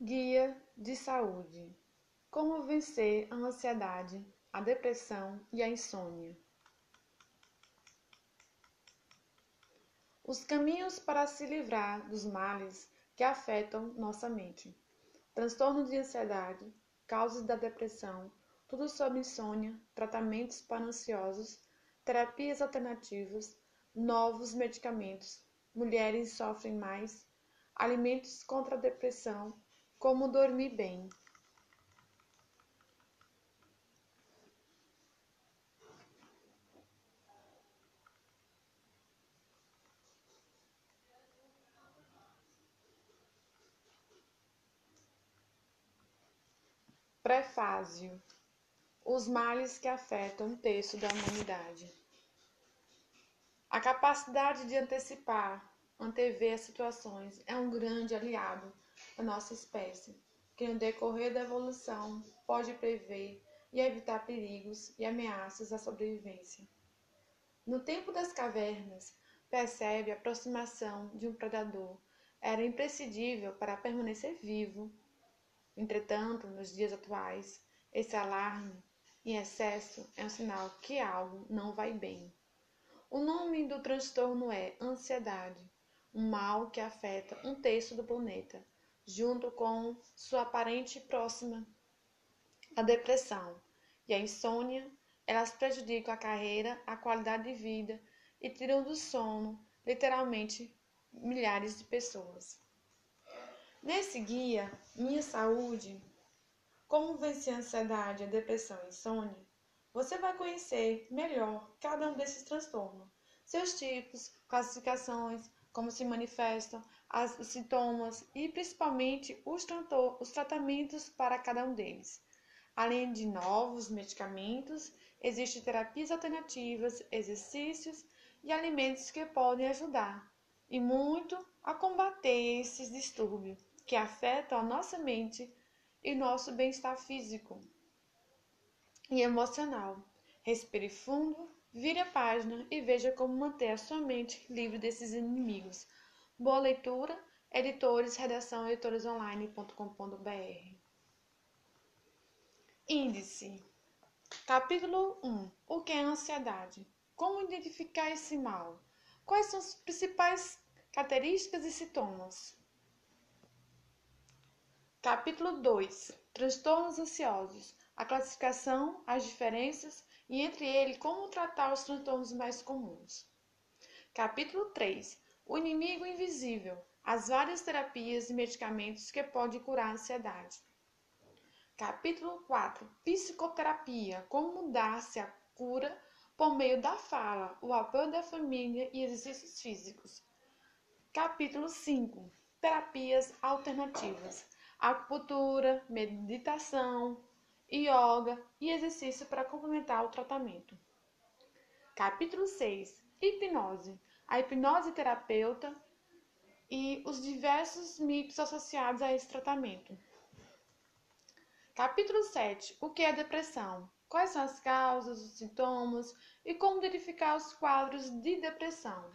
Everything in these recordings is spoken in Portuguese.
Guia de saúde: Como vencer a ansiedade, a depressão e a insônia. Os caminhos para se livrar dos males que afetam nossa mente. Transtorno de ansiedade, causas da depressão, tudo sobre insônia, tratamentos para ansiosos, terapias alternativas, novos medicamentos, mulheres sofrem mais, alimentos contra a depressão como dormir bem. Prefácio Os males que afetam um terço da humanidade. A capacidade de antecipar, antever as situações é um grande aliado da nossa espécie, que no decorrer da evolução pode prever e evitar perigos e ameaças à sobrevivência. No tempo das cavernas, percebe a aproximação de um predador era imprescindível para permanecer vivo. Entretanto, nos dias atuais, esse alarme em excesso é um sinal que algo não vai bem. O nome do transtorno é ansiedade, um mal que afeta um terço do planeta junto com sua aparente próxima, a depressão e a insônia, elas prejudicam a carreira, a qualidade de vida e tiram do sono, literalmente, milhares de pessoas. Nesse guia, Minha Saúde, Como Vencer a Ansiedade, a Depressão e a Insônia, você vai conhecer melhor cada um desses transtornos, seus tipos, classificações, como se manifestam, as, os sintomas e principalmente os, os tratamentos para cada um deles. Além de novos medicamentos, existem terapias alternativas, exercícios e alimentos que podem ajudar e muito a combater esses distúrbios que afetam a nossa mente e nosso bem-estar físico e emocional. Respire fundo, vire a página e veja como manter a sua mente livre desses inimigos. Boa leitura, editores, redação editoresonline.com.br. Índice. Capítulo 1. O que é ansiedade? Como identificar esse mal? Quais são as principais características e sintomas? Capítulo 2. Transtornos ansiosos. A classificação, as diferenças e entre eles como tratar os transtornos mais comuns. Capítulo 3 o inimigo invisível, as várias terapias e medicamentos que podem curar a ansiedade. Capítulo 4: Psicoterapia: Como mudar-se a cura por meio da fala, o apoio da família e exercícios físicos. Capítulo 5: Terapias alternativas: acupuntura, meditação, yoga e exercício para complementar o tratamento. Capítulo 6: Hipnose: a hipnose terapeuta e os diversos mitos associados a esse tratamento. Capítulo 7. O que é depressão? Quais são as causas, os sintomas e como identificar os quadros de depressão?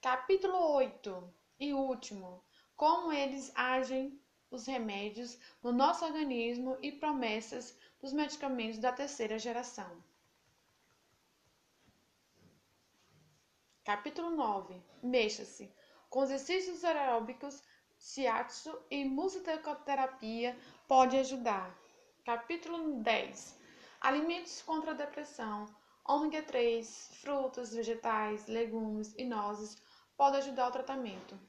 Capítulo 8. E último. Como eles agem os remédios no nosso organismo e promessas dos medicamentos da terceira geração. Capítulo 9. Mexa-se. Com exercícios aeróbicos, shiatsu e musicoterapia pode ajudar. Capítulo 10. Alimentos contra a depressão. Ômega 3, frutas, vegetais, legumes e nozes podem ajudar o tratamento.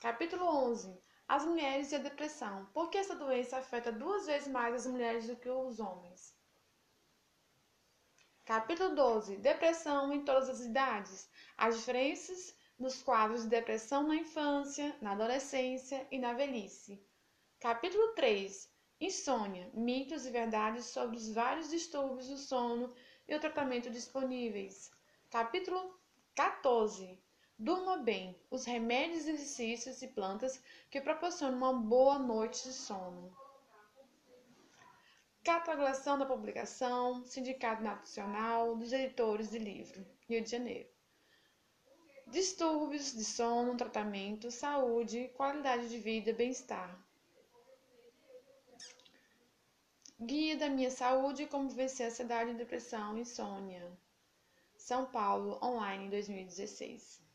Capítulo 11. As mulheres e a depressão. Por que essa doença afeta duas vezes mais as mulheres do que os homens? Capítulo 12. Depressão em todas as idades. As diferenças nos quadros de depressão na infância, na adolescência e na velhice. Capítulo 3. Insônia. Mitos e verdades sobre os vários distúrbios do sono e o tratamento disponíveis. Capítulo 14. Durma bem. Os remédios, exercícios e plantas que proporcionam uma boa noite de sono. Catalogação da publicação, Sindicato Nacional dos Editores de Livro, Rio de Janeiro. distúrbios de sono, tratamento, saúde, qualidade de vida, bem-estar. Guia da minha saúde como vencer ansiedade, depressão e insônia. São Paulo, online 2016.